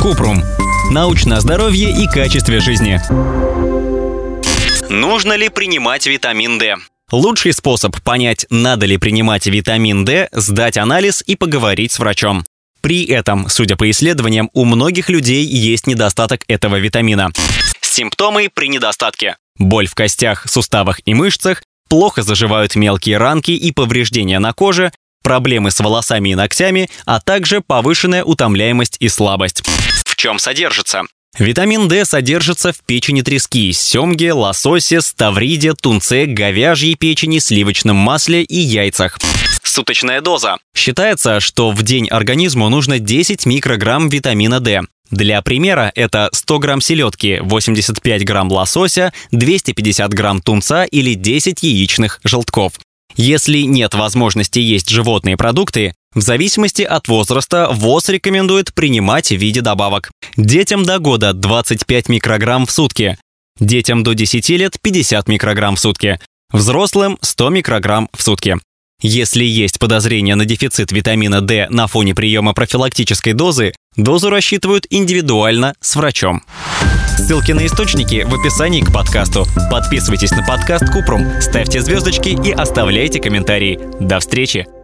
Купрум. Научное здоровье и качестве жизни. Нужно ли принимать витамин D? Лучший способ понять, надо ли принимать витамин D, сдать анализ и поговорить с врачом. При этом, судя по исследованиям, у многих людей есть недостаток этого витамина. Симптомы при недостатке. Боль в костях, суставах и мышцах, плохо заживают мелкие ранки и повреждения на коже, проблемы с волосами и ногтями, а также повышенная утомляемость и слабость. В чем содержится? Витамин D содержится в печени трески, семге, лососе, ставриде, тунце, говяжьей печени, сливочном масле и яйцах. Суточная доза. Считается, что в день организму нужно 10 микрограмм витамина D. Для примера это 100 грамм селедки, 85 грамм лосося, 250 грамм тунца или 10 яичных желтков. Если нет возможности есть животные продукты, в зависимости от возраста ВОЗ рекомендует принимать в виде добавок. Детям до года 25 микрограмм в сутки, детям до 10 лет 50 микрограмм в сутки, взрослым 100 микрограмм в сутки. Если есть подозрение на дефицит витамина D на фоне приема профилактической дозы, дозу рассчитывают индивидуально с врачом. Ссылки на источники в описании к подкасту. Подписывайтесь на подкаст Купрум, ставьте звездочки и оставляйте комментарии. До встречи!